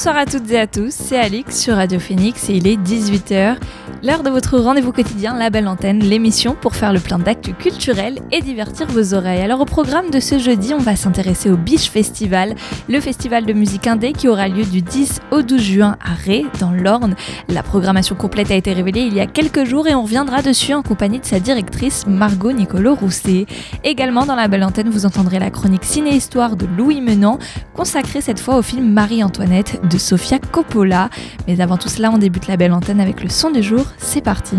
Bonsoir à toutes et à tous, c'est Alix sur Radio Phoenix et il est 18h. L'heure de votre rendez-vous quotidien, La Belle Antenne, l'émission pour faire le plein d'actu culturels et divertir vos oreilles. Alors au programme de ce jeudi, on va s'intéresser au Biche Festival, le festival de musique indé qui aura lieu du 10 au 12 juin à Ré, dans l'Orne. La programmation complète a été révélée il y a quelques jours et on reviendra dessus en compagnie de sa directrice Margot Nicolo Rousset. Également dans La Belle Antenne, vous entendrez la chronique Ciné-Histoire de Louis Menant, consacrée cette fois au film Marie-Antoinette de Sofia Coppola. Mais avant tout cela, on débute La Belle Antenne avec le son du jour c'est parti.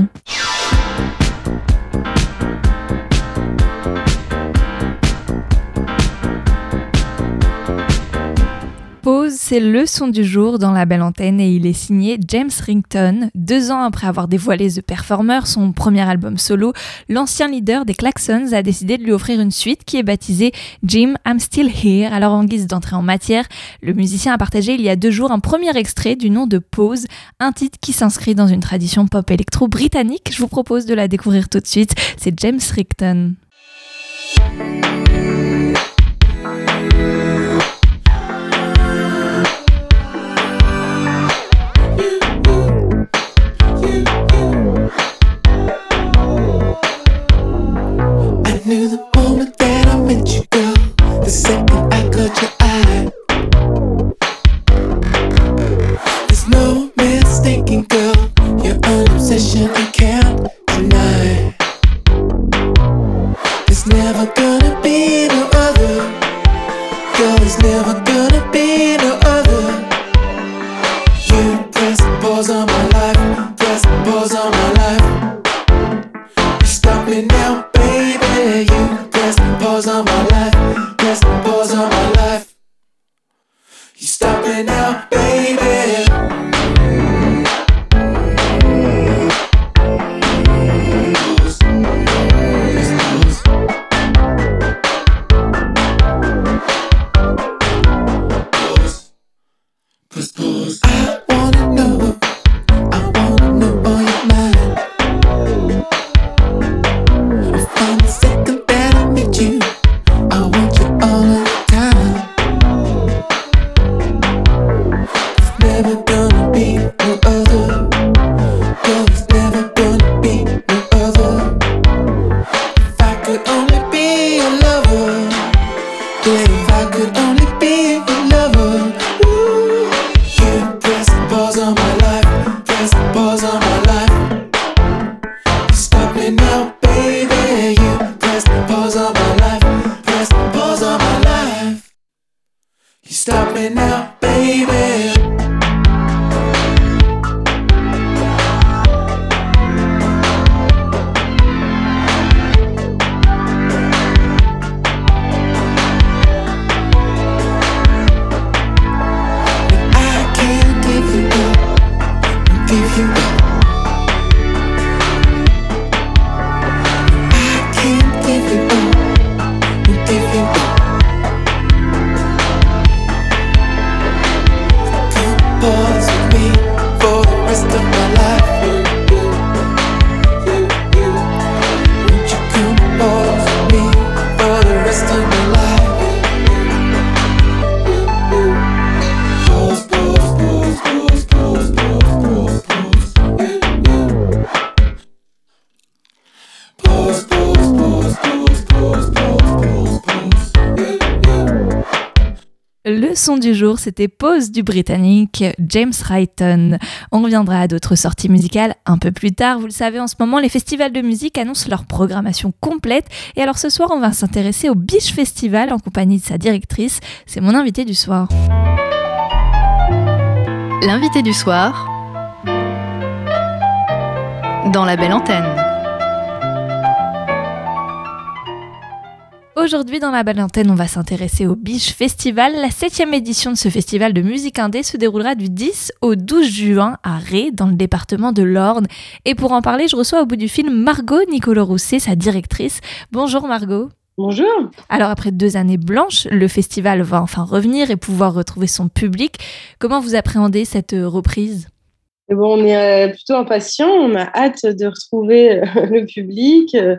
C'est le son du jour dans la belle antenne et il est signé James Rington. Deux ans après avoir dévoilé The Performer, son premier album solo, l'ancien leader des Klaxons a décidé de lui offrir une suite qui est baptisée Jim, I'm Still Here. Alors en guise d'entrée en matière, le musicien a partagé il y a deux jours un premier extrait du nom de Pause, un titre qui s'inscrit dans une tradition pop électro britannique. Je vous propose de la découvrir tout de suite. C'est James Rington. knew the moment that I met you, girl. The same. If you. Son du jour, c'était Pause du Britannique James Wrighton. On reviendra à d'autres sorties musicales un peu plus tard. Vous le savez, en ce moment, les festivals de musique annoncent leur programmation complète. Et alors ce soir, on va s'intéresser au Biche Festival en compagnie de sa directrice. C'est mon invité du soir. L'invité du soir dans la belle antenne. Aujourd'hui, dans la belle antenne, on va s'intéresser au Biche Festival. La septième édition de ce festival de musique indé se déroulera du 10 au 12 juin à Ré, dans le département de l'Orne. Et pour en parler, je reçois au bout du film Margot Nicolo Rousset, sa directrice. Bonjour Margot. Bonjour. Alors après deux années blanches, le festival va enfin revenir et pouvoir retrouver son public. Comment vous appréhendez cette reprise? Bon, on est euh, plutôt impatient, on a hâte de retrouver euh, le public, euh,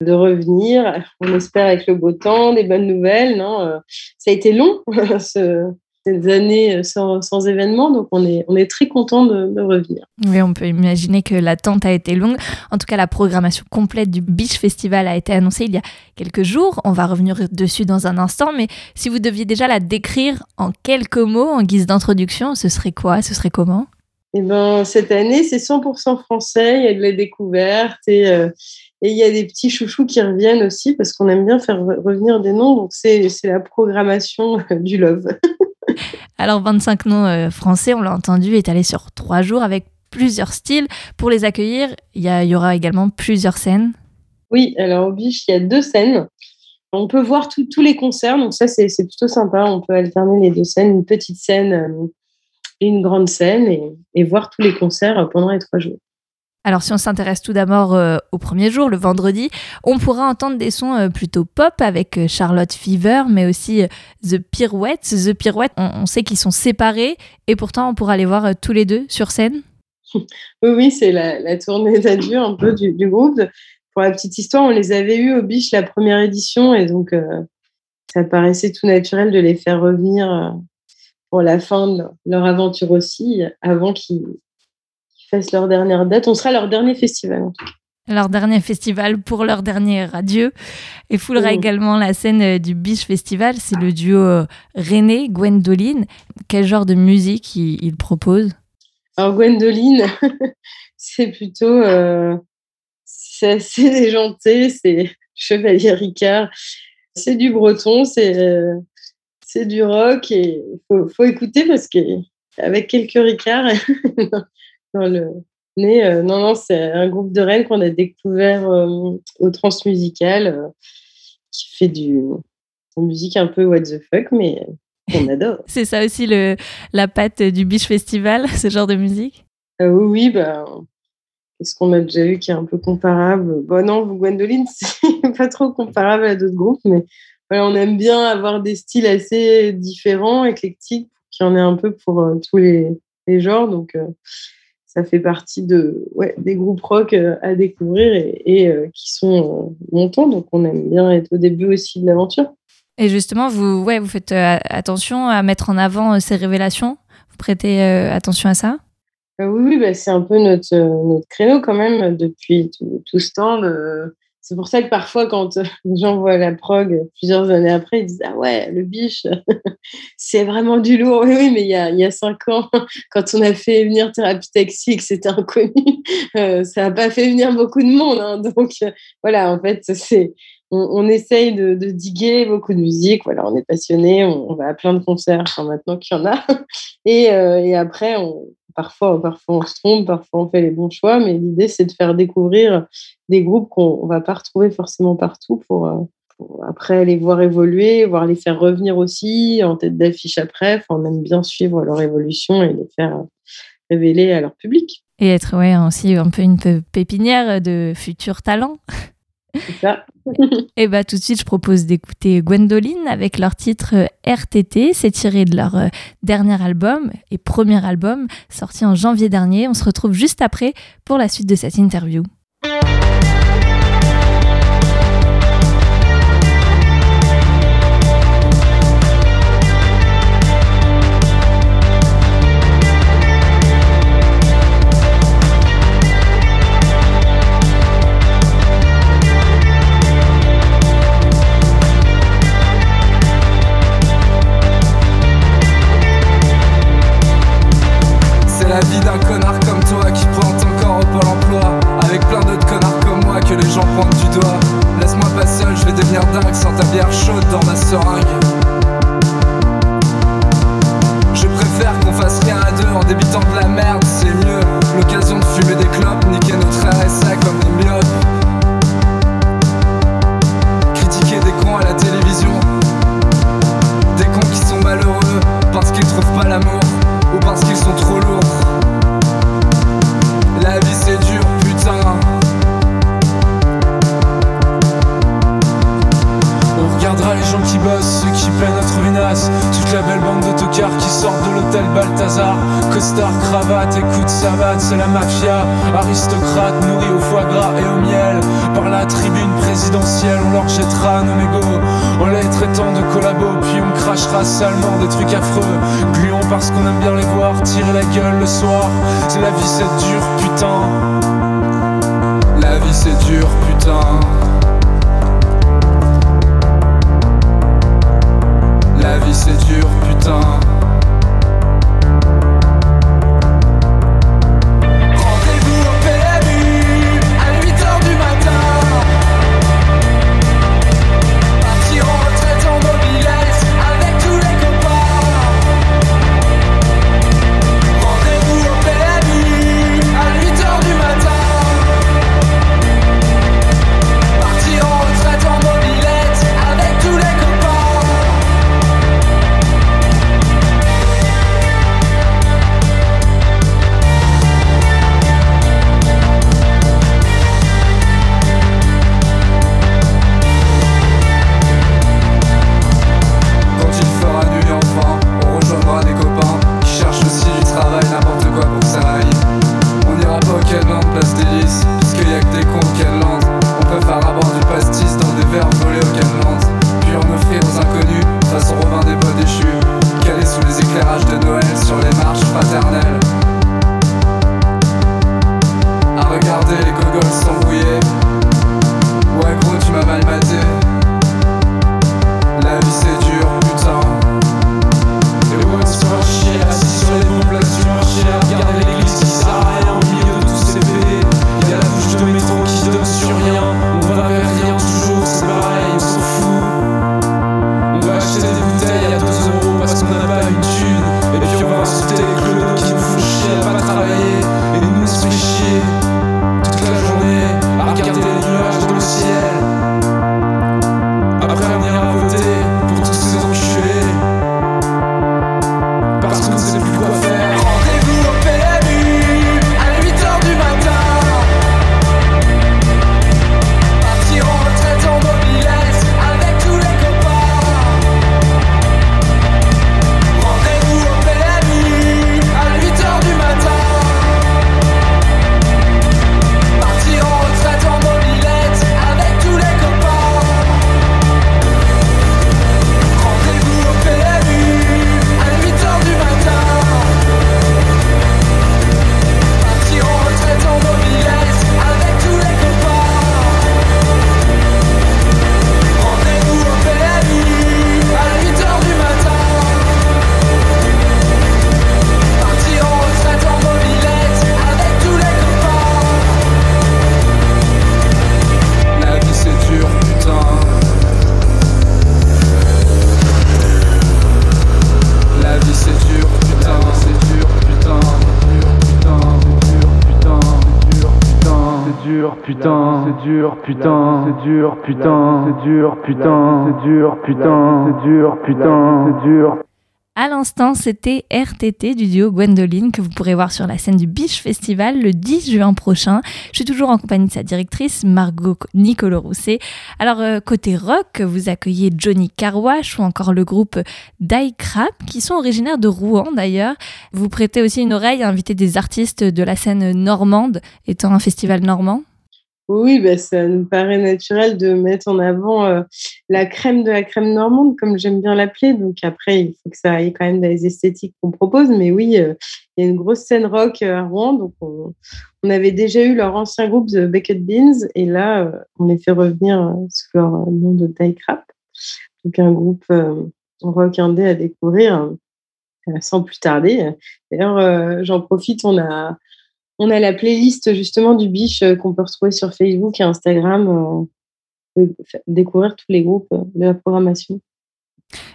de revenir, on espère avec le beau temps, des bonnes nouvelles. Non euh, ça a été long, ce, ces années sans, sans, événements, donc on est, on est très content de, de, revenir. Oui, on peut imaginer que l'attente a été longue. En tout cas, la programmation complète du Beach Festival a été annoncée il y a quelques jours. On va revenir dessus dans un instant, mais si vous deviez déjà la décrire en quelques mots, en guise d'introduction, ce serait quoi? Ce serait comment? Eh ben, cette année, c'est 100% français, il y a de la découverte et, euh, et il y a des petits chouchous qui reviennent aussi parce qu'on aime bien faire revenir des noms. Donc, c'est la programmation du Love. Alors, 25 noms euh, français, on l'a entendu, est allé sur trois jours avec plusieurs styles. Pour les accueillir, il y, aura également plusieurs scènes. Oui, alors au Biche, il y a deux scènes. On peut voir tous les concerts, donc ça, c'est plutôt sympa. On peut alterner les deux scènes, une petite scène euh, et une grande scène et, et voir tous les concerts pendant les trois jours. Alors si on s'intéresse tout d'abord euh, au premier jour, le vendredi, on pourra entendre des sons euh, plutôt pop avec euh, Charlotte Fever, mais aussi The Pirouettes. The Pirouettes, on, sait qu'ils sont séparés et pourtant on pourra les voir tous les deux sur scène. Oui, oui, c'est la, tournée d'adieu un peu du, groupe. Pour la petite histoire, on les avait eus au Biche la première édition et donc ça paraissait tout naturel de les faire revenir pour la fin de leur aventure aussi, avant qu'ils fassent leur dernière date. On sera leur dernier festival en tout cas. Leur dernier festival pour leur dernier adieu. Et foulera mmh. également la scène du Biche Festival. C'est le duo René, Gwendoline. Quel genre de musique ils il proposent? Alors Gwendoline, c'est plutôt... Euh, c'est assez déjanté, c'est Chevalier Ricard. C'est du breton, c'est... Euh, c'est du rock et il faut, faut, écouter parce qu'avec quelques ricards dans le nez, euh, non, non, c'est un groupe de Rennes qu'on a découvert euh, au Transmusical euh, qui fait du musique un peu what the fuck, mais on adore. c'est ça aussi le, la patte du Beach Festival, ce genre de musique? Oui, oui, bah, qu'est-ce qu'on a déjà eu qui est un peu comparable? Bon, non, Gwendoline, c'est pas trop comparable à d'autres groupes, mais voilà, on aime bien avoir des styles assez différents, éclectiques, qu'il y en ait un peu pour euh, tous les, les, genres. Donc, euh, ça fait partie de, ouais, des groupes rock euh, à découvrir et, et euh, qui sont montants. Donc, on aime bien être au début aussi de l'aventure. Et justement, vous, ouais, vous faites attention à mettre en avant ces révélations Vous prêtez attention à ça oui, oui bah, c'est un peu notre, notre créneau quand même depuis tout, tout ce temps. C'est pour ça que parfois, quand les gens voient la prog plusieurs années après, ils disent Ah ouais, le biche, c'est vraiment du lourd. Oui, mais il y a, cinq ans, quand on a fait venir Thérapie Taxi, que c'était inconnu, euh, ça n'a pas fait venir beaucoup de monde. Hein. Donc euh, voilà, en fait, c'est. On, essaye de, diguer beaucoup de musique. Voilà, on est passionné, on, va à plein de concerts maintenant qu'il y en a. Euh, et après, on, parfois, parfois on se trompe, parfois on fait les bons choix, mais l'idée c'est de faire découvrir des groupes qu'on ne va pas retrouver forcément partout pour, euh, pour, après les voir évoluer, voir les faire revenir aussi en tête d'affiche après. Enfin, on aime bien suivre leur évolution et les faire révéler à leur public. Et être aussi un peu une pépinière de futurs talents. Et bah tout de suite, je propose d'écouter Gwendoline avec leur titre RTT. C'est tiré de leur dernier album et premier album sorti en janvier dernier. On se retrouve juste après pour la suite de cette interview. Le soir. La vie, c'est dur, putain. La vie c'est dur, putain. C'est dur, putain, c'est dur, putain, c'est dur, putain, c'est dur, putain, c'est dur, putain, c'est dur. À l'instant, c'était RTT du duo Gwendoline que vous pourrez voir sur la scène du Biche Festival le 10 juin prochain. Je suis toujours en compagnie de sa directrice, Margot Nicolo Rousset. Alors, euh, côté rock, vous accueillez Johnny Carwash ou encore le groupe Die Crap, qui sont originaires de Rouen d'ailleurs. Vous prêtez aussi une oreille à inviter des artistes de la scène normande, étant un festival normand. Oui, bah, ça nous paraît naturel de mettre en avant euh, la crème de la crème normande, comme j'aime bien l'appeler. Donc après, il faut que ça aille quand même dans les esthétiques qu'on propose. Mais oui, euh, il y a une grosse scène rock euh, à Rouen. Donc on, avait déjà eu leur ancien groupe The Bucket Beans. Et là, on les fait revenir sous leur nom de Die Crap. Donc un groupe rock indé à découvrir sans plus tarder. D'ailleurs, j'en profite, on a on a la playlist justement du Biche euh, qu'on peut retrouver sur Facebook et Instagram. euh, Vous pouvez découvrir tous les groupes euh, de la programmation.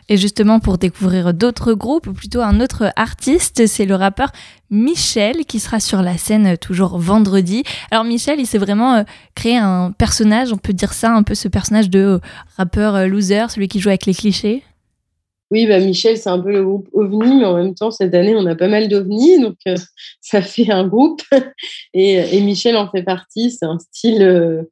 Et justement, pour découvrir d'autres groupes, ou plutôt un autre artiste, c'est le rappeur Michel qui sera sur la scène toujours vendredi. Alors Michel, il s'est vraiment créé un personnage, on peut dire ça, un peu ce personnage de rappeur loser, celui qui joue avec les clichés? Oui, bah Michel, c'est un peu le groupe OVNI, mais en même temps, cette année, on a pas mal d'OVNI, donc euh, ça fait un groupe. Et, Michel en fait partie. C'est un style euh,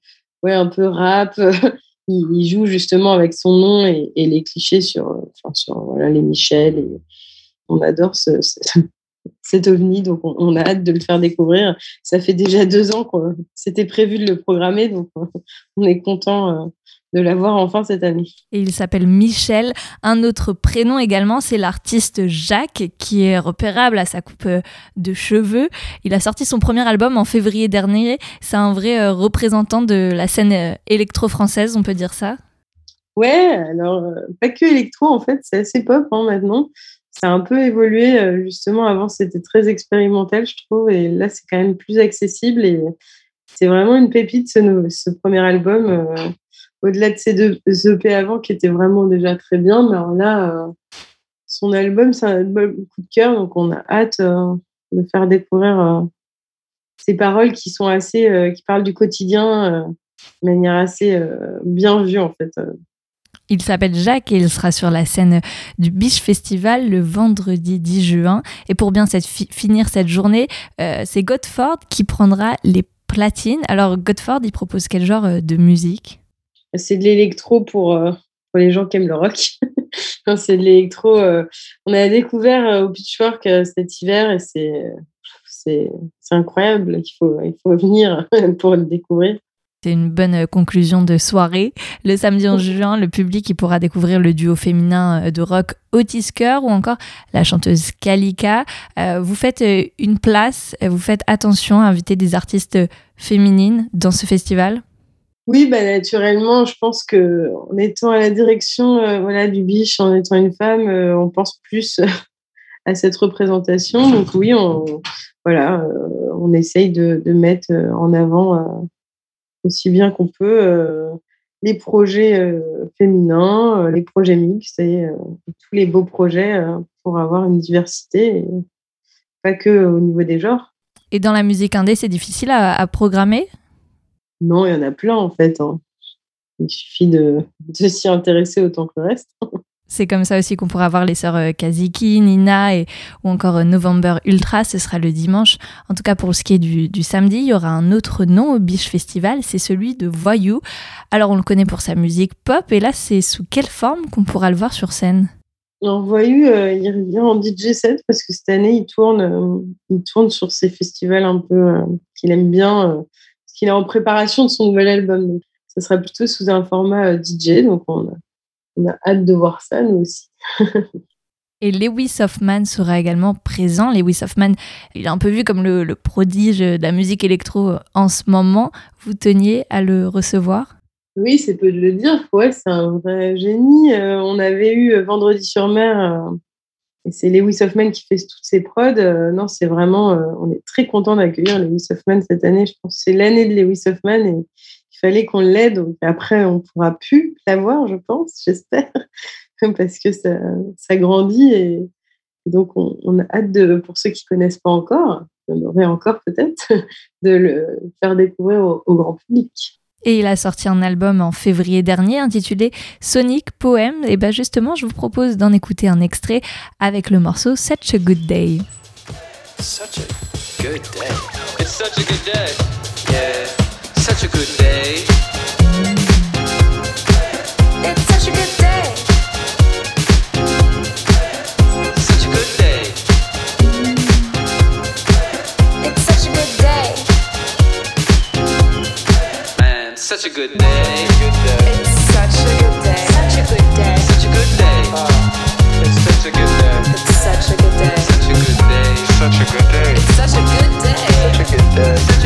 ouais, un peu rap. il, joue justement avec son nom et, les clichés sur, euh, enfin, sur voilà, les Michel. Et on adore ce, ce- cet ovni. Donc, on, a hâte de le faire découvrir. Ça fait déjà deux ans qu'on c'était prévu de le programmer, donc on est content de l'avoir enfin cette année. Et il s'appelle Michel. Un autre prénom également, c'est l'artiste Jacques, qui est repérable à sa coupe euh, de cheveux. Il a sorti son premier album en février dernier. C'est un vrai euh, représentant de la scène euh, électro-française, on peut dire ça? Ouais, alors pas que électro en fait, c'est assez pop hein, maintenant. Ça a un peu évolué, justement, avant c'était très expérimental, je trouve, et là c'est quand même plus accessible et c'est vraiment une pépite ce, ce premier album au-delà de ces deux EP avant qui étaient vraiment déjà très bien, mais alors là, euh, son album, c'est un album coup de cœur, donc on a hâte euh, de faire découvrir euh, ces paroles qui sont assez, qui parlent du quotidien de manière assez bien vue en fait. Il s'appelle Jacques et il sera sur la scène du Biche Festival le vendredi 10 juin. Et pour bien finir cette journée, c'est Godford qui prendra les platines. Alors Godford, il propose quel genre de musique? C'est de l'électro pour, euh, pour, les gens qui aiment le rock. c'est de l'électro. Euh, on a découvert euh, au Pitchfork cet hiver et c'est, c'est, incroyable. Il faut, il faut venir pour le découvrir. C'est une bonne conclusion de soirée. Le samedi en juin, le public il pourra découvrir le duo féminin de rock Otis ou encore la chanteuse Kalika. Vous faites une place, vous faites attention à inviter des artistes féminines dans ce festival? Oui, bah, naturellement, je pense que en étant à la direction euh, voilà, du biche, en étant une femme, euh, on pense plus à cette représentation. Donc oui, on, voilà, euh, on essaye de, mettre en avant aussi bien qu'on peut les projets féminins, les projets mixtes tous les beaux projets pour avoir une diversité, pas que au niveau des genres. Et dans la musique indé, c'est difficile à programmer? Non, il y en a plein en fait. Hein. Il suffit de, s'y intéresser autant que le reste. C'est comme ça aussi qu'on pourra voir les sœurs euh, Kaziki, Nina et, ou encore euh, November Ultra. Ce sera le dimanche. En tout cas, pour ce qui est du, samedi, il y aura un autre nom au Biche Festival. C'est celui de Voyou. Alors, on le connaît pour sa musique pop. Et là, c'est sous quelle forme qu'on pourra le voir sur scène? Alors, Voyou, euh, il revient en DJ set parce que cette année, il tourne, il tourne sur ces festivals un peu qu'il aime bien qu'il est en préparation de son nouvel album. Donc, ça sera plutôt sous un format euh, DJ. Donc, on a, hâte de voir ça, nous aussi. Et Lewis Hoffman sera également présent. Lewis Hoffman, il est un peu vu comme le, prodige de la musique électro euh, en ce moment. Vous teniez à le recevoir? Oui, c'est peu de le dire. Ouais, c'est un vrai génie. Euh, on avait eu Vendredi sur mer et c'est Lewis Hoffman qui fait toutes ces prods. Euh, non, c'est vraiment, euh, on est très content d'accueillir Lewis Hoffman cette année. Je pense que c'est l'année de Lewis Hoffman et il fallait qu'on l'aide. Donc après, on pourra plus l'avoir, je pense, j'espère, parce que ça, ça grandit et, donc on, a hâte de, pour ceux qui connaissent pas encore, on aurait encore peut-être, de le faire découvrir au grand public. Et il a sorti un album en février dernier intitulé Sonic Poem. Et bien justement, je vous propose d'en écouter un extrait avec le morceau Such a Good Day. Such a good day. It's such a good day. Yeah, such a good day. Such a good day. It's such a good day. Such a good day. Such a good day. it's such a good day. It's such a good day. Such a good day. Such a good day. It's such a good day. Such a good day. Such a good day.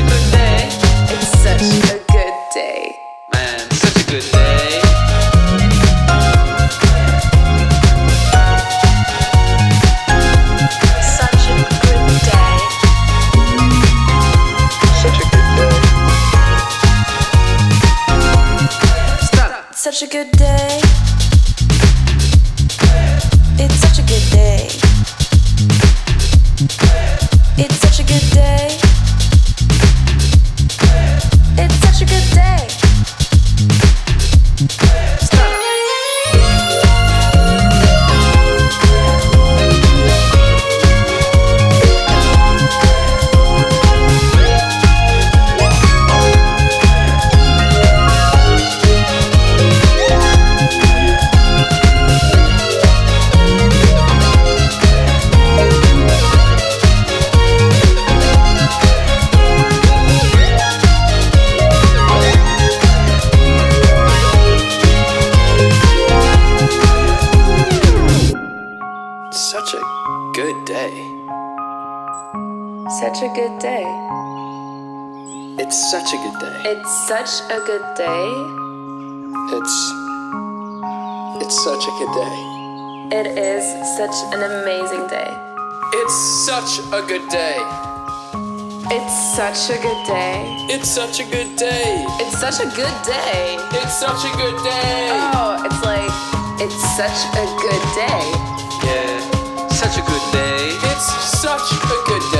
Such a good day. Such a good day. It's such a good day. It's such a good day. It's. It's such a good day. It is such an amazing day. It's such a good day. It's such a good day. It's such a good day. It's such a good day. It's such a good day. Oh, it's like, it's such a good day. Such a good day. It's such a good day.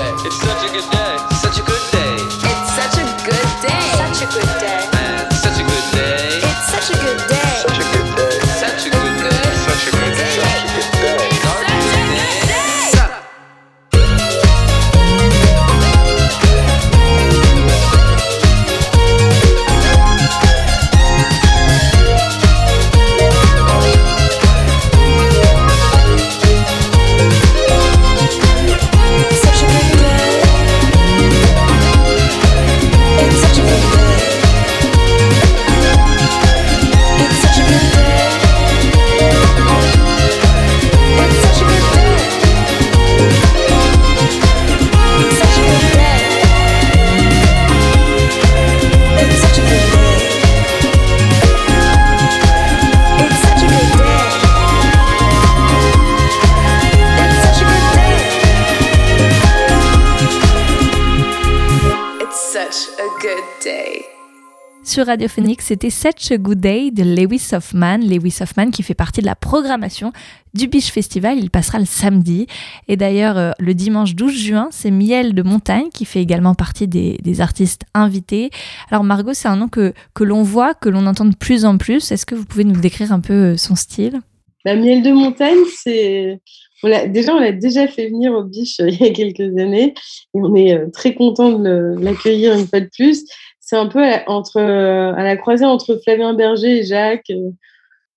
Sur Radio Phoenix, c'était Such a Good Day de Lewis Hoffman. Lewis Hoffman qui fait partie de la programmation du Biche Festival. Il passera le samedi. Et d'ailleurs, euh, le dimanche 12 juin, c'est Miel de Montagne qui fait également partie des, artistes invités. Alors Margot, c'est un nom que, que l'on voit, que l'on entend de plus en plus. Est-ce que vous pouvez nous décrire un peu euh, son style? La miel de montagne, c'est. on déjà, on l'a déjà fait venir au biche euh, il y a quelques années. Et on est très content de l'accueillir une fois de plus. C'est un peu à, entre, euh, à la croisée entre Flavien Berger et Jacques. euh.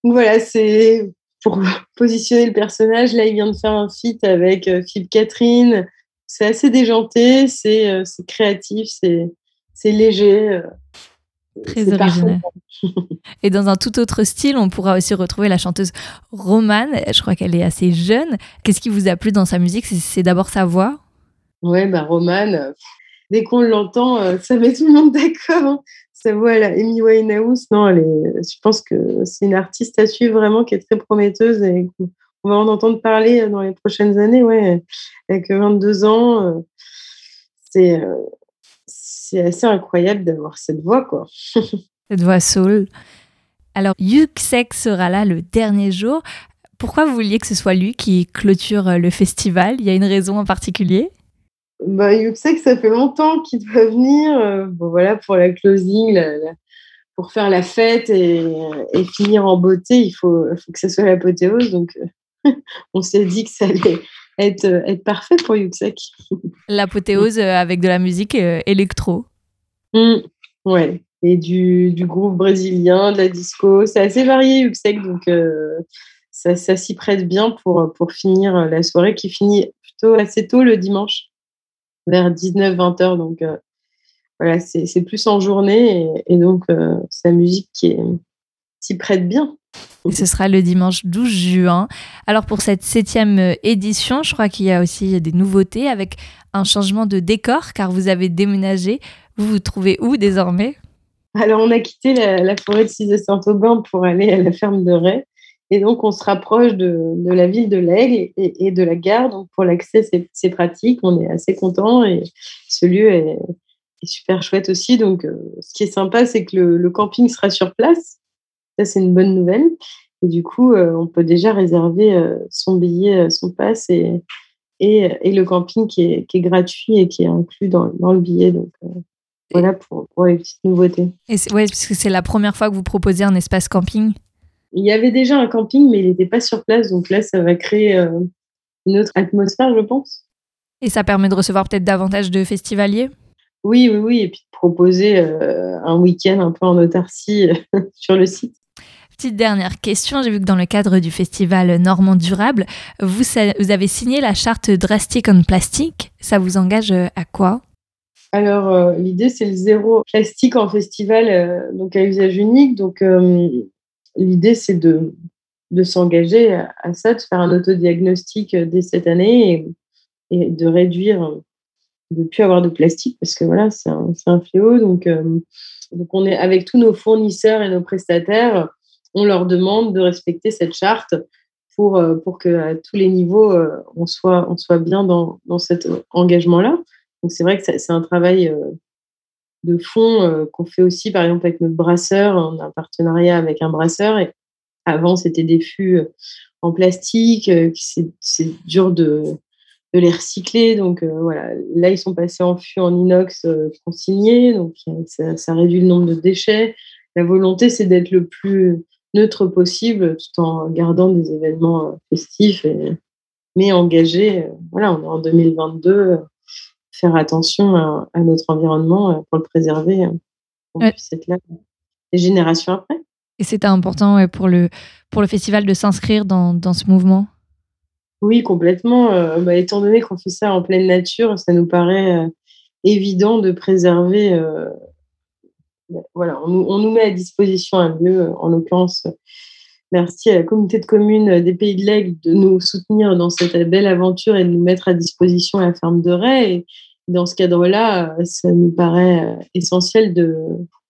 Donc voilà, c'est pour positionner le personnage. Là, il vient de faire un feat avec euh, Philippe Catherine. C'est assez déjanté, c'est créatif, c'est léger. Très original. Et dans un tout autre style, on pourra aussi retrouver la chanteuse Romane. Je crois qu'elle est assez jeune. Qu'est-ce qui vous a plu dans sa musique? C'est- d'abord sa voix? Ouais, bah Romane, dès qu'on l'entend, euh, ça met tout le monde d'accord. hein. Sa voix, elle a Amy Winehouse. Non, elle est, je pense que c'est une artiste à suivre vraiment qui est très prometteuse et on va en entendre parler euh, dans les prochaines années. Ouais, avec 22 ans, euh, c'est assez incroyable d'avoir cette voix, quoi. cette voix soul. Alors, Yuxek sera là le dernier jour. Pourquoi vous vouliez que ce soit lui qui clôture le festival? Il y a une raison en particulier? Bah, Yuxek, ça fait longtemps qu'il doit venir. euh, bon, voilà, pour la closing, la- la- pour faire la fête et, et finir en beauté, il faut, que ça soit l'apothéose. Donc, euh, on s'est dit que ça allait être, euh, être parfait pour Yuxek. L'apothéose avec de la musique électro. Mm, ouais. Et du, du groupe brésilien, de la disco. C'est assez varié, Yuxek. Donc, euh, ça, ça s'y prête bien pour, pour finir la soirée qui finit plutôt assez tôt le dimanche, vers 19-20 heures. Donc, euh, voilà, c'est c'est plus en journée. Et, et donc, euh, sa musique qui s'y prête bien. Et ce sera le dimanche 12 juin. Alors pour cette septième euh, édition, je crois qu'il y a aussi des nouveautés avec un changement de décor car vous avez déménagé. Vous vous trouvez où désormais? Alors, on a quitté la, la forêt de Cizé-Saint-Aubin pour aller à la ferme de Ray. Et donc, on se rapproche de, de la ville de l'Aigle et, de la gare. Donc, pour l'accès, c'est pratique. On est assez content et ce lieu est, super chouette aussi. Donc, euh, ce qui est sympa, c'est que le, camping sera sur place. Ça, c'est une bonne nouvelle. Et du coup, euh, on peut déjà réserver euh, son billet, son pass et, et, le camping qui est, gratuit et qui est inclus dans, dans le billet. Donc, voilà pour, les petites nouveautés. Ouais, parce que c'est la première fois que vous proposez un espace camping? Il y avait déjà un camping, mais il n'était pas sur place. Donc là, ça va créer euh, une autre atmosphère, je pense. Et ça permet de recevoir peut-être davantage de festivaliers? Oui, oui, oui. Et puis de proposer euh, un week-end un peu en autarcie sur le site. Petite dernière question, j'ai vu que dans le cadre du festival Normand Durable, vous, avez signé la charte Drastic on Plastic. Ça vous engage euh, à quoi? Alors, euh, l'idée, c'est le zéro plastique en festival, euh, donc à usage unique. Donc, euh, l'idée, c'est de, de s'engager à, à ça, de faire un autodiagnostic euh, dès cette année et, et de réduire euh, de plus avoir de plastique parce que voilà, c'est un, un, fléau. Donc, donc, on est avec tous nos fournisseurs et nos prestataires, on leur demande de respecter cette charte pour, pour qu'à tous les niveaux, on, soit, on soit bien dans, dans cet engagement-là. Donc, c'est vrai que c'est un travail de fond qu'on fait aussi, par exemple, avec notre brasseur. On a un partenariat avec un brasseur. Et avant, c'était des fûts en plastique. c'est dur de, de les recycler. Donc voilà, là, ils sont passés en fût en inox consigné. Donc, ça, réduit le nombre de déchets. La volonté, c'est d'être le plus neutre possible tout en gardant des événements festifs, mais engagés. Voilà, on est en 2022 faire attention à, notre environnement euh, pour le préserver, euh, pour ouais. puisse être là des générations après. Et c'était important pour, le, pour le festival de s'inscrire dans, dans, ce mouvement? Oui, complètement. Euh, bah, étant donné qu'on fait ça en pleine nature, ça nous paraît évident de préserver. Bah, voilà, on, on, nous met à disposition un lieu, en l'occurrence Merci à la communauté de communes des Pays de l'Aigle de nous soutenir dans cette belle aventure et de nous mettre à disposition la ferme de Ray. Et dans ce cadre-là, ça nous paraît euh, essentiel de,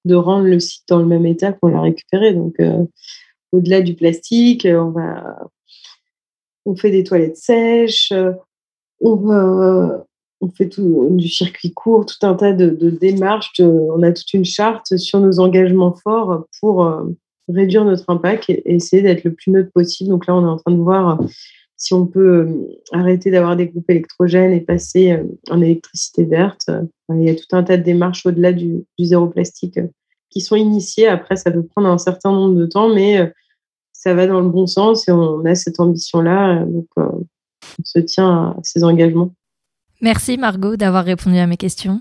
de, rendre le site dans le même état qu'on l'a récupéré. Donc, euh, au-delà du plastique, on, va, on fait des toilettes sèches, on, on fait tout, du circuit court, tout un tas de, démarches. on a toute une charte sur nos engagements forts pour euh, réduire notre impact et, essayer d'être le plus neutre possible. Donc là, on est en train de voir euh, si on peut euh, arrêter d'avoir des groupes électrogènes et passer euh, en électricité verte. Il y a tout un tas de démarches au-delà du, zéro plastique qui sont initiées. Après, ça peut prendre un certain nombre de temps, mais ça va dans le bon sens et on a cette ambition-là. Donc, on se tient à ces engagements. Merci Margot d'avoir répondu à mes questions.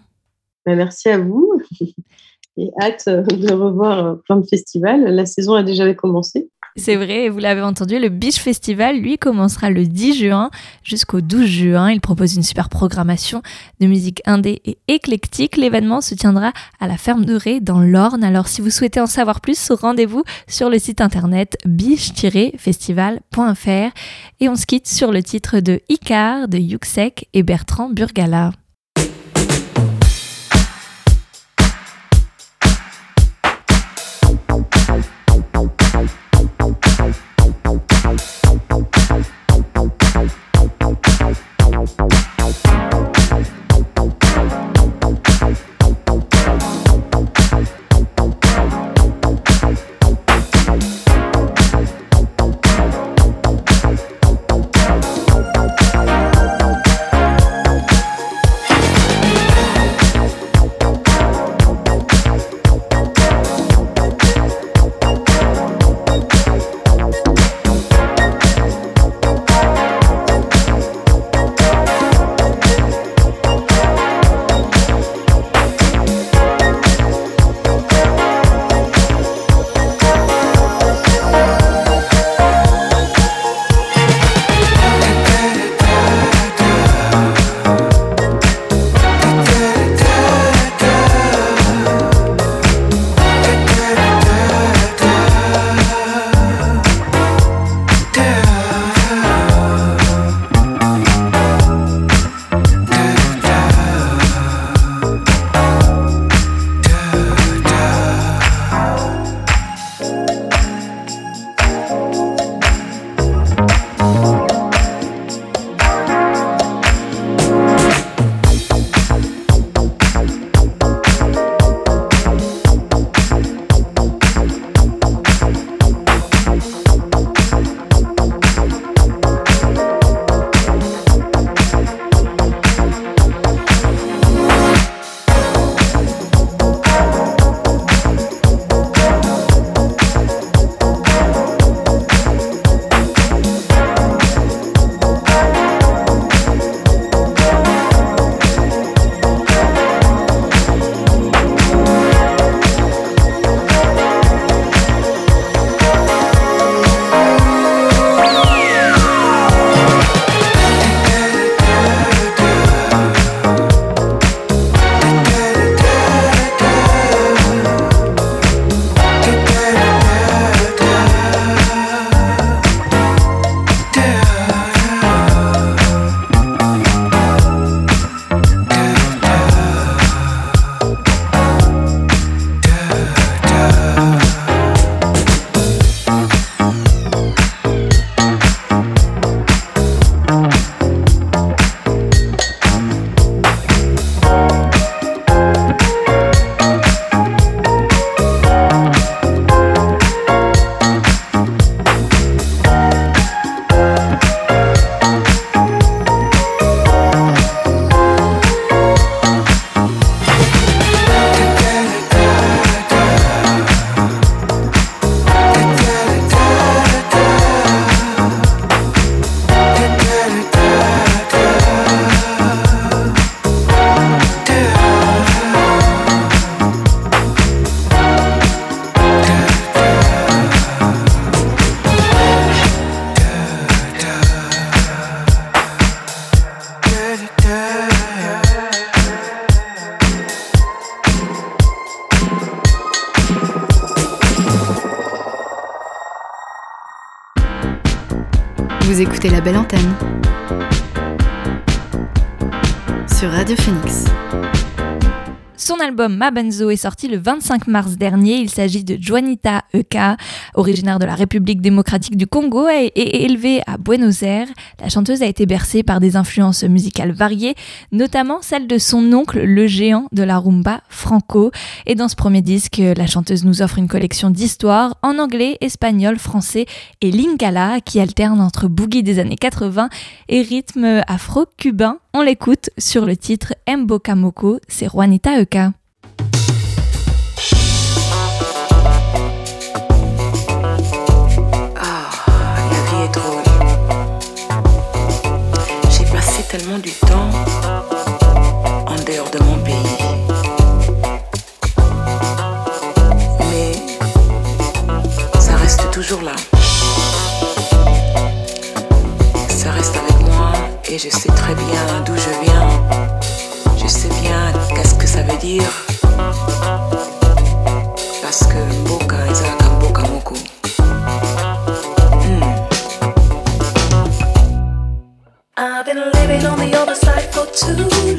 Ben, merci à vous et hâte euh, de revoir euh, plein de festivals. La saison a déjà commencé. C'est vrai, vous l'avez entendu, le Beach Festival, lui, commencera le 10 juin jusqu'au 12 juin. Il propose une super programmation de musique indé et éclectique. L'événement se tiendra à la ferme de Ré dans l'Orne. Alors, si vous souhaitez en savoir plus, rendez-vous sur le site internet beach-festival.fr. Et on se quitte sur le titre de Icar de Yuxek et Bertrand Burgala. Vous écoutez la belle antenne sur Radio Phoenix. Son album Ma Benzo est sorti le 25 mars dernier. Il s'agit de Juanita Eka, originaire de la République démocratique du Congo et, élevée à Buenos Aires. La chanteuse a été bercée par des influences musicales variées, notamment celle de son oncle, le géant de la rumba, Franco. Et dans ce premier disque, la chanteuse nous offre une collection d'histoires en anglais, espagnol, français et lingala qui alterne entre boogie des années 80 et rythme afro-cubain. On l'écoute sur le titre Mboka Moko, c'est Juanita Eka. Ah, la vie est drôle. J'ai passé tellement du temps en dehors de mon pays. Mais ça reste toujours là. je sais très bien d'où je viens. Je sais bien qu'est-ce que ça veut dire. Parce que Mboka ezalaka Mboka moko. I've been living on the other side for.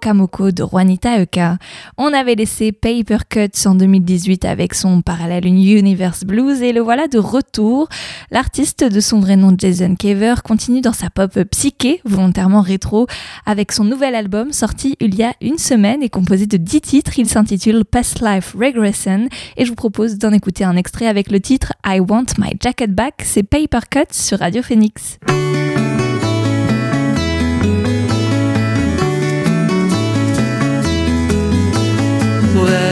De Juanita Eka. On avait laissé Paper Cuts en 2018 avec son parallèle Universe Blues et le voilà de retour. L'artiste de son vrai nom Jason Kever continue dans sa pop psyché, volontairement rétro, avec son nouvel album sorti il y a une semaine et composé de 10 titres. Il s'intitule Past Life Regression et je vous propose d'en écouter un extrait avec le titre I Want My Jacket Back. C'est Paper Cuts sur Radio Phoenix. poder.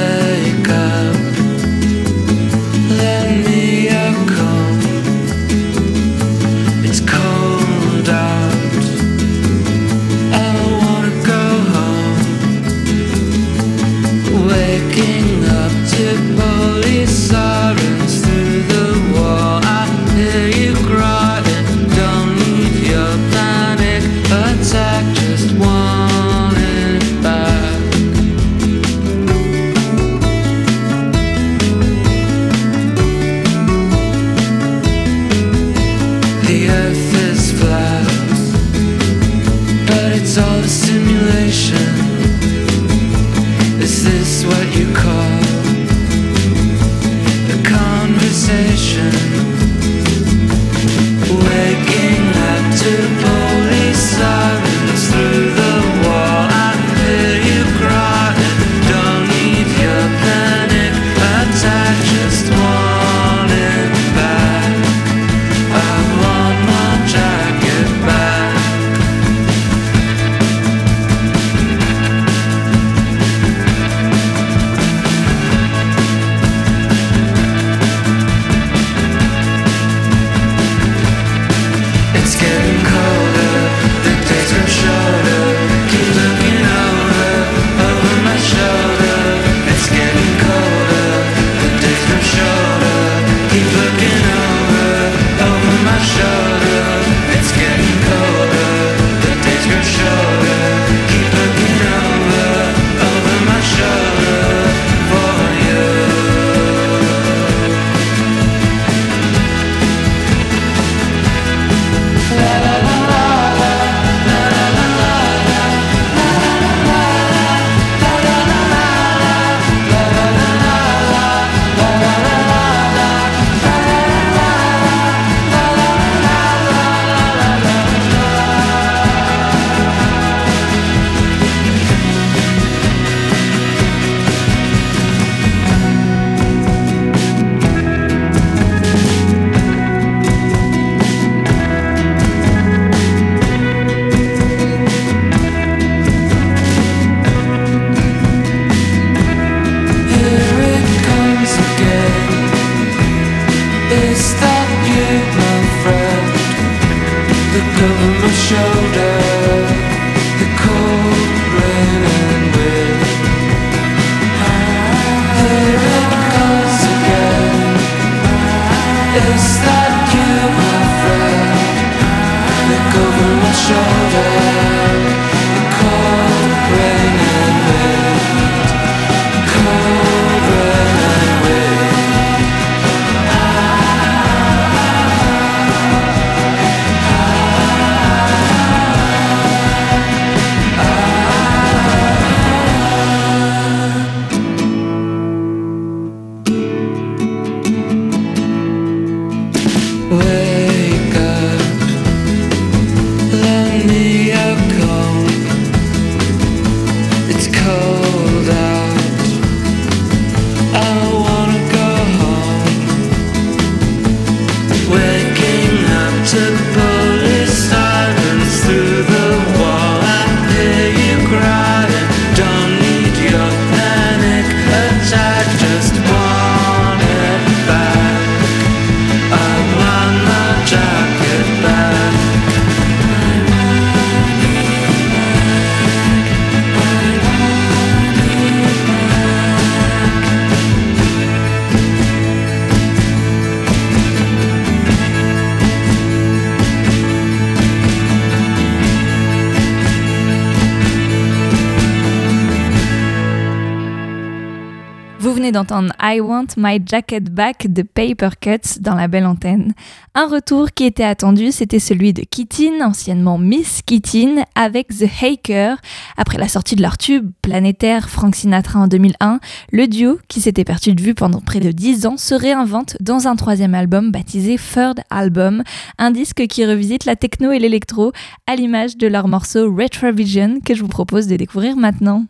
D'entendre I Want My Jacket Back de Paper Cuts dans la belle antenne. Un retour qui était attendu, c'était celui de Keatin, anciennement Miss Keatin, avec The Haker. Après la sortie de leur tube planétaire Frank Sinatra en 2001, le duo, qui s'était perdu de vue pendant près de 10 ans, se réinvente dans un troisième album baptisé Third Album, un disque qui revisite la techno et l'électro à l'image de leur morceau Retrovision que je vous propose de découvrir maintenant.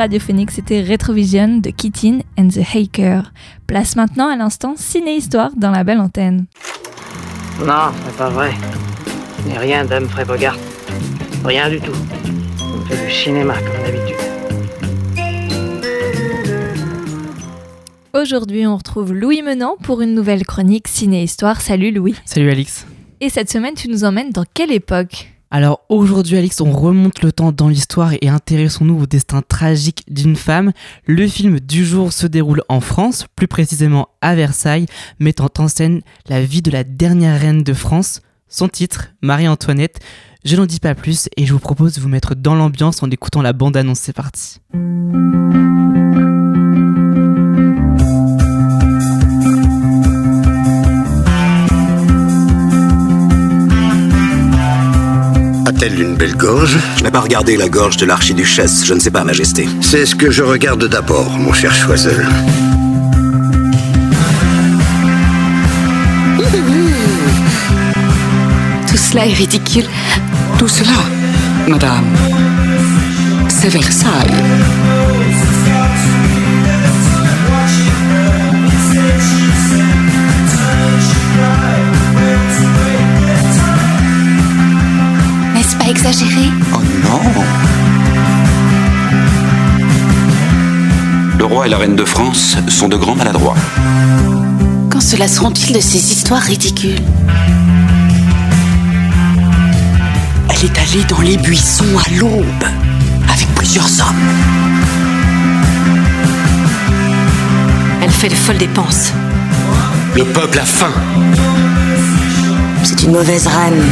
Sur Radio Phoenix, c'était Retrovision de Keatin and the Haker. Place maintenant à l'instant ciné-histoire dans la belle antenne. Non, c'est pas vrai. Mais rien d'Humphrey Bogart. Rien du tout. On fait du cinéma comme d'habitude. Aujourd'hui, on retrouve Louis Menant pour une nouvelle chronique Ciné-Histoire. Salut Louis. Salut Alix. Et cette semaine, tu nous emmènes dans quelle époque? Alors aujourd'hui Alix, on remonte le temps dans l'histoire et intéressons-nous au destin tragique d'une femme. Le film du jour se déroule en France, plus précisément à Versailles, mettant en scène la vie de la dernière reine de France. Son titre, Marie-Antoinette. Je n'en dis pas plus et je vous propose de vous mettre dans l'ambiance en écoutant la bande-annonce. C'est parti. A-t-elle une belle gorge Je n'ai pas regardé la gorge de l'archiduchesse, je ne sais pas, Majesté. C'est ce que je regarde d'abord, mon cher Choiseul. Tout cela est ridicule. Tout cela, madame, c'est Versailles. Exagéré Oh non Le roi et la reine de France sont de grands maladroits. Quand cela seront-ils de ces histoires ridicules Elle est allée dans les buissons à l'aube avec plusieurs hommes. Elle fait de folles dépenses. Le peuple a faim. C'est une mauvaise reine.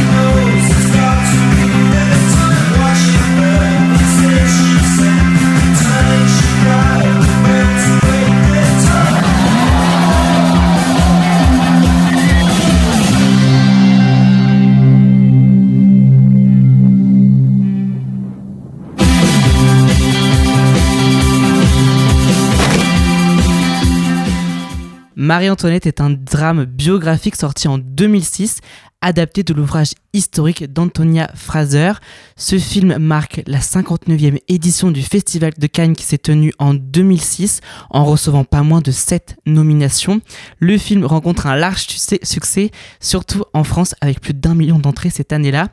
Marie-Antoinette est un drame biographique sorti en 2006, adapté de l'ouvrage historique d'Antonia Fraser. Ce film marque la 59e édition du Festival de Cannes qui s'est tenu en 2006 en recevant pas moins de 7 nominations. Le film rencontre un large succès, surtout en France avec plus d'un million d'entrées cette année-là.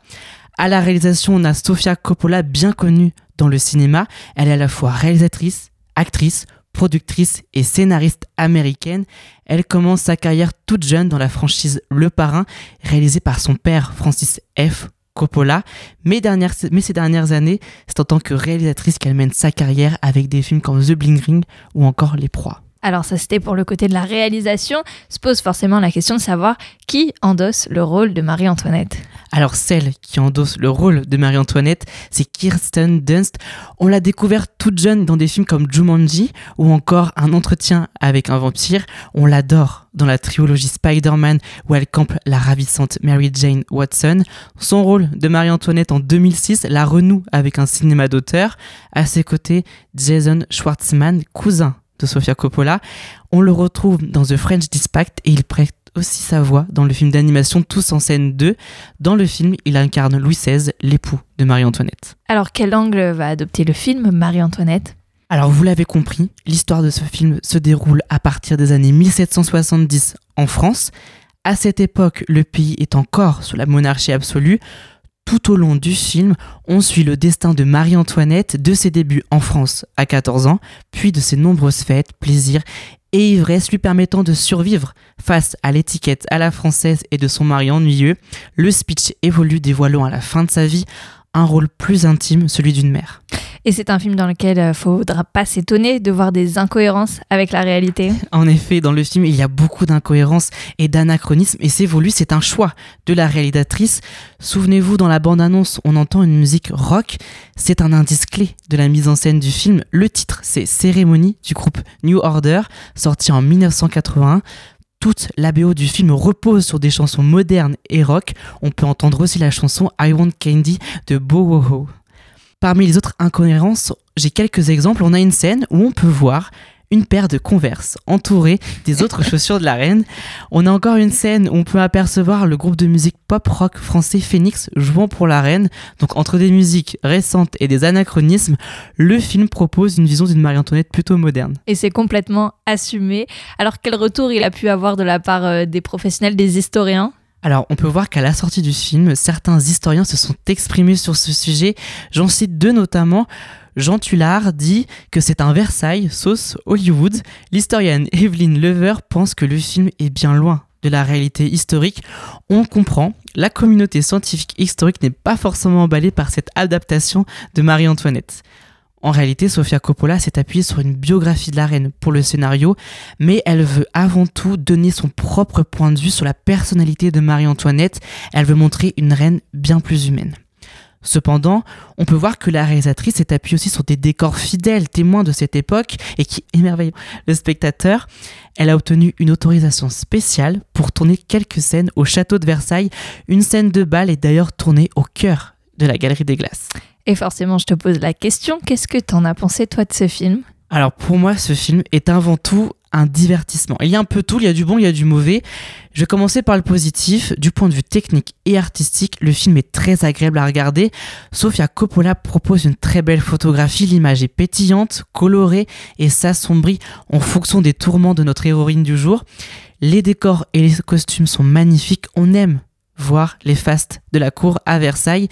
À la réalisation, on a Sofia Coppola, bien connue dans le cinéma. Elle est à la fois réalisatrice, actrice, productrice et scénariste américaine. Elle commence sa carrière toute jeune dans la franchise Le Parrain, réalisée par son père Francis F. Coppola. Mais, dernières, mais ces dernières années, c'est en tant que réalisatrice qu'elle mène sa carrière avec des films comme The Bling Ring ou encore Les Proies. Alors ça c'était pour le côté de la réalisation, se pose forcément la question de savoir qui endosse le rôle de Marie-Antoinette. Alors celle qui endosse le rôle de Marie-Antoinette, c'est Kirsten Dunst. On l'a découverte toute jeune dans des films comme Jumanji ou encore Un entretien avec un vampire. On l'adore dans la trilogie Spider-Man où elle campe la ravissante Mary Jane Watson. Son rôle de Marie-Antoinette en 2006 la renoue avec un cinéma d'auteur. À ses côtés, Jason Schwartzman, cousin de Sofia Coppola. On le retrouve dans The French Dispatch et il prête aussi sa voix dans le film d'animation Tous en scène 2. Dans le film, il incarne Louis XVI, l'époux de Marie-Antoinette. Alors quel angle va adopter le film Marie-Antoinette? Alors vous l'avez compris, l'histoire de ce film se déroule à partir des années 1770 en France. À cette époque, le pays est encore sous la monarchie absolue. Tout au long du film, on suit le destin de Marie-Antoinette, de ses débuts en France à 14 ans, puis de ses nombreuses fêtes, plaisirs et ivresses lui permettant de survivre face à l'étiquette à la française et de son mari ennuyeux. Le speech évolue dévoilant à la fin de sa vie un rôle plus intime, celui d'une mère. Et c'est un film dans lequel il ne faudra pas s'étonner de voir des incohérences avec la réalité. En effet, dans le film, il y a beaucoup d'incohérences et d'anachronismes et c'est voulu, c'est un choix de la réalisatrice. Souvenez-vous, dans la bande-annonce, on entend une musique rock. C'est un indice clé de la mise en scène du film. Le titre, c'est Cérémonie du groupe New Order, sorti en 1981 toute la BO du film repose sur des chansons modernes et rock. On peut entendre aussi la chanson I Want Candy de Bowoho. Parmi les autres incohérences, j'ai quelques exemples. On a une scène où on peut voir une paire de Converse entourée des autres chaussures de la reine. On a encore une scène où on peut apercevoir le groupe de musique pop rock français Phoenix jouant pour la reine. Donc entre des musiques récentes et des anachronismes, le film propose une vision d'une Marie-Antoinette plutôt moderne. Et c'est complètement assumé. Alors quel retour il a pu avoir de la part euh, des professionnels, des historiens? Alors, on peut voir qu'à la sortie du film, certains historiens se sont exprimés sur ce sujet. J'en cite deux notamment. Jean Tullard dit que c'est un Versailles sauce Hollywood. L'historienne Evelyn Lever pense que le film est bien loin de la réalité historique. On comprend, la communauté scientifique historique n'est pas forcément emballée par cette adaptation de Marie-Antoinette. En réalité, Sofia Coppola s'est appuyée sur une biographie de la reine pour le scénario, mais elle veut avant tout donner son propre point de vue sur la personnalité de Marie-Antoinette. Elle veut montrer une reine bien plus humaine. Cependant, on peut voir que la réalisatrice s'est appuyée aussi sur des décors fidèles, témoins de cette époque, et qui émerveillent le spectateur. Elle a obtenu une autorisation spéciale pour tourner quelques scènes au château de Versailles. Une scène de bal est d'ailleurs tournée au cœur de la Galerie des Glaces. Et forcément, je te pose la question, qu'est-ce que t'en as pensé toi de ce film? Alors pour moi, ce film est avant tout un divertissement. Il y a un peu tout, il y a du bon, il y a du mauvais. Je vais commencer par le positif. Du point de vue technique et artistique, le film est très agréable à regarder. Sofia Coppola propose une très belle photographie. L'image est pétillante, colorée et s'assombrit en fonction des tourments de notre héroïne du jour. Les décors et les costumes sont magnifiques. On aime voir les fastes de la cour à Versailles.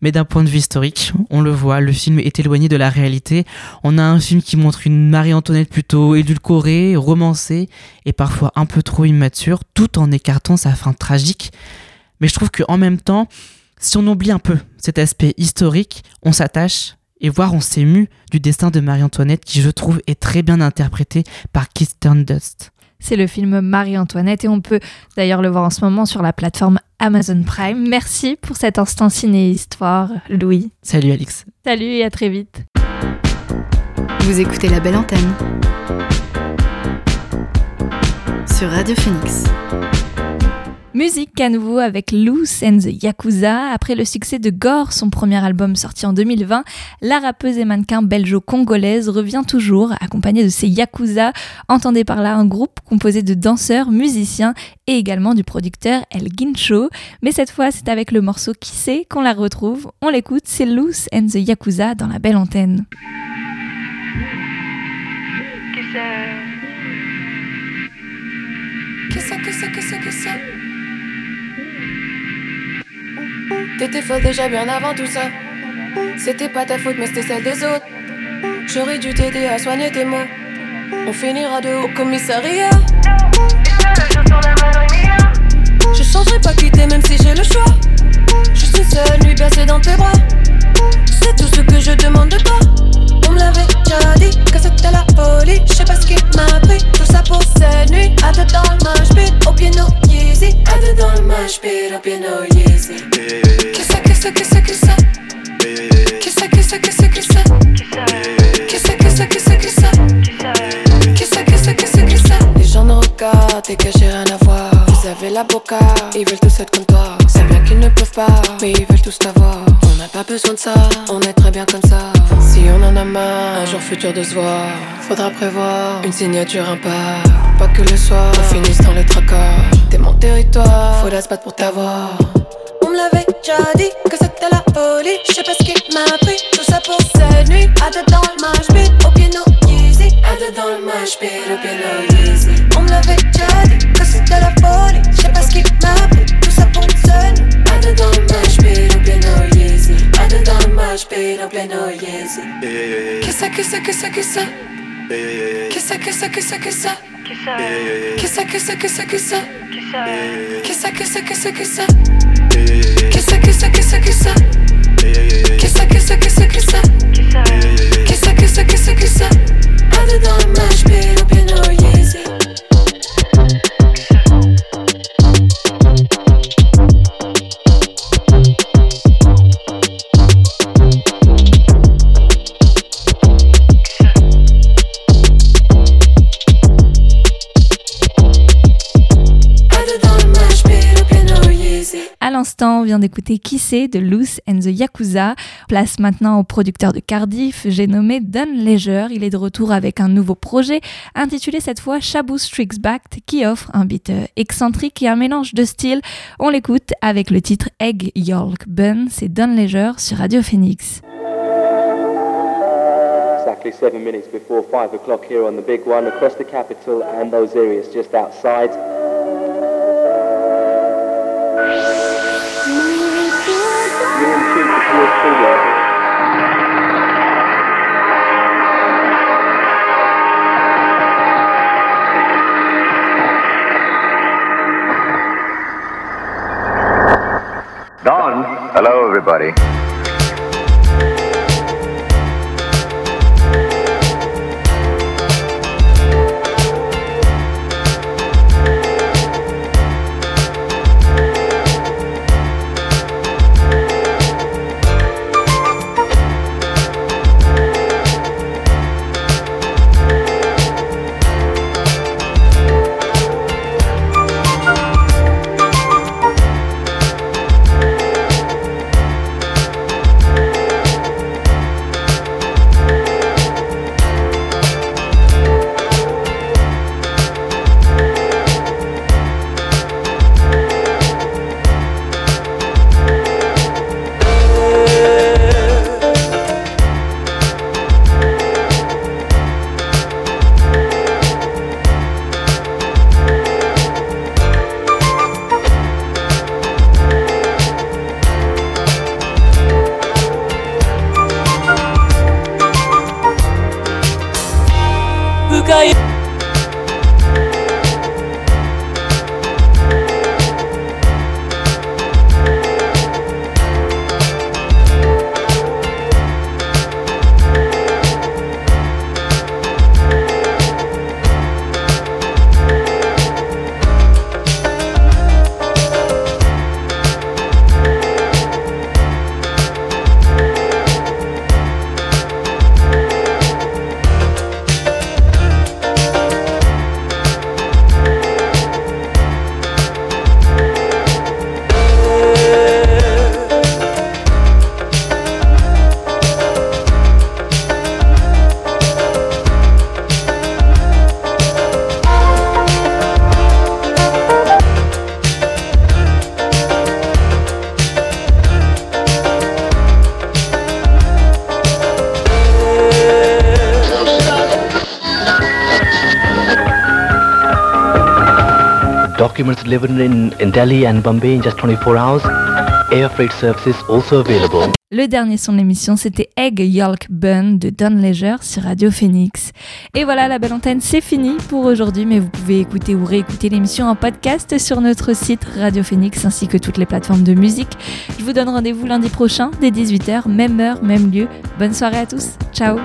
Mais d'un point de vue historique, on le voit, le film est éloigné de la réalité. On a un film qui montre une Marie-Antoinette plutôt édulcorée, romancée et parfois un peu trop immature, tout en écartant sa fin tragique. Mais je trouve qu'en même temps, si on oublie un peu cet aspect historique, on s'attache et voire on s'émue du destin de Marie-Antoinette qui je trouve est très bien interprété par Kirsten Dust. C'est le film Marie-Antoinette et on peut d'ailleurs le voir en ce moment sur la plateforme Amazon Prime. Merci pour cet instant ciné-histoire, Louis. Salut Alix. Salut et à très vite. Vous écoutez La Belle Antenne sur Radio Phoenix. Musique à nouveau avec Loose and the Yakuza. Après le succès de Gore, son premier album sorti en 2020, la rappeuse et mannequin belgeo-congolaise revient toujours accompagnée de ses Yakuza. Entendez par là un groupe composé de danseurs, musiciens et également du producteur El Gincho. Mais cette fois, c'est avec le morceau Qui sait qu'on la retrouve. On l'écoute, c'est Loose and the Yakuza dans la belle antenne. T'étais folle déjà bien avant tout ça. C'était pas ta faute, mais c'était celle des autres. J'aurais dû t'aider à soigner tes mots. On finira de haut au commissariat. Je changerai pas quitter même si j'ai le choix. Juste une seule nuit bercée dans tes bras. C'est tout ce que je demande de toi. On me l'avait déjà dit que c'était la folie. Je sais pas ce qui m'a pris. Tout ça pour cette nuit. À deux dans pit, au piano Yeezy. Qui ça, qui ça, qui ça? Qui ça, qui ça, qui ça, qui ça? Qui ça, qui ça, qui ça, qui ça? Les gens nous regardent et que j'ai rien à voir. Avez la boca, ils veulent tous être comme toi. C'est bien qu'ils ne peuvent pas, mais ils veulent tous t'avoir. On n'a pas besoin de ça, on est très bien comme ça. Si on en a marre, un jour futur de se voir, faudra prévoir une signature impar. Pas que le soir, on finisse dans les tracas. T'es mon territoire, faudra se battre pour t'avoir. On me l'avait déjà dit que c'était la folie. Je sais pas ce qui m'a pris, tout ça pour cette nuit. À deux dans le pit, au piano. À dans le au piano Yeezy. On me l'avait déjà dit que c'était la folie. Je sais pas ce qui m'a pris, tout ça pour. À deux dans le au piano Yeezy. À deux dans le mosh pit, au piano Yeezy. Qui ça, qui ça, qui ça, qui ça? Qui ça, qui ça, qui ça, qui ça? Qui ça, qui ça, qui ça, qui ça? Qui ça, qui ça, qui ça, qui ça? Qui ça, qui ça, qui ça, qui ça? Qui ça, qui ça, qui ça, qui ça? Qui ça, qui ça, qui ça, qui ça? À on vient d'écouter Qui c'est de Loose and the Yakuza. Place maintenant au producteur de Cardiff, j'ai nommé Don Leisure. Il est de retour avec un nouveau projet intitulé cette fois Shabu Strikes Back qui offre un beat euh, excentrique et un mélange de styles. On l'écoute avec le titre Egg Yolk Bun. C'est Don Leisure sur Radio Phoenix. Exactly seven minutes before five o'clock here on the big one across the capital and those areas just outside. Don. Hello, everybody. In Delhi and Bombay in just 24 hours. Air freight services also available. Le dernier son de l'émission, c'était Egg Yolk Bun de Don Leisure sur Radio Phoenix. Et voilà, la belle antenne, c'est fini pour aujourd'hui, mais vous pouvez écouter ou réécouter l'émission en podcast sur notre site Radio Phoenix ainsi que toutes les plateformes de musique. Je vous donne rendez-vous lundi prochain dès 18h, même heure, même lieu. Bonne soirée à tous. Ciao